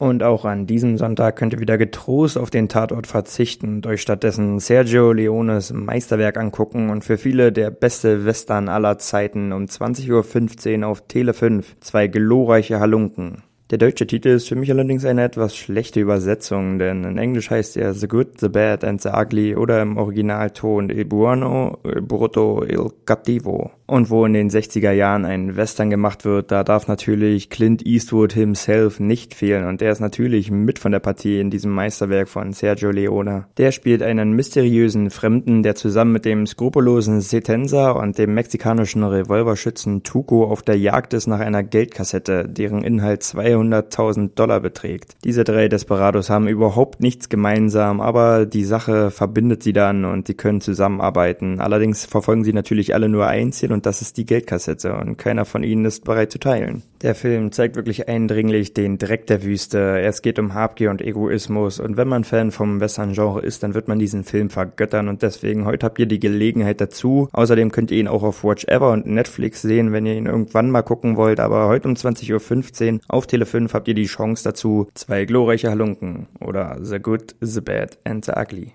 Und auch an diesem Sonntag könnt ihr wieder getrost auf den Tatort verzichten und euch stattdessen Sergio Leones Meisterwerk angucken und für viele der beste Western aller Zeiten um 20.15 Uhr auf Tele 5. Zwei glorreiche Halunken. Der deutsche Titel ist für mich allerdings eine etwas schlechte Übersetzung, denn in Englisch heißt er The Good, The Bad and The Ugly oder im Originalton Il Buono, Il Brutto, Il Cattivo. Und wo in den 60er Jahren ein Western gemacht wird, da darf natürlich Clint Eastwood himself nicht fehlen und der ist natürlich mit von der Partie in diesem Meisterwerk von Sergio Leone. Der spielt einen mysteriösen Fremden, der zusammen mit dem skrupellosen Setensa und dem mexikanischen Revolverschützen Tuco auf der Jagd ist nach einer Geldkassette, deren Inhalt 200.000 Dollar beträgt. Diese drei Desperados haben überhaupt nichts gemeinsam, aber die Sache verbindet sie dann und sie können zusammenarbeiten. Allerdings verfolgen sie natürlich alle nur ein Ziel und und das ist die Geldkassette und keiner von ihnen ist bereit zu teilen. Der Film zeigt wirklich eindringlich den Dreck der Wüste. Es geht um Habgier und Egoismus und wenn man Fan vom Western-Genre ist, dann wird man diesen Film vergöttern und deswegen heute habt ihr die Gelegenheit dazu. Außerdem könnt ihr ihn auch auf Watch Ever und Netflix sehen, wenn ihr ihn irgendwann mal gucken wollt, aber heute um 20.15 Uhr auf Tele 5 habt ihr die Chance dazu. Zwei glorreiche Halunken oder The Good, The Bad and The Ugly.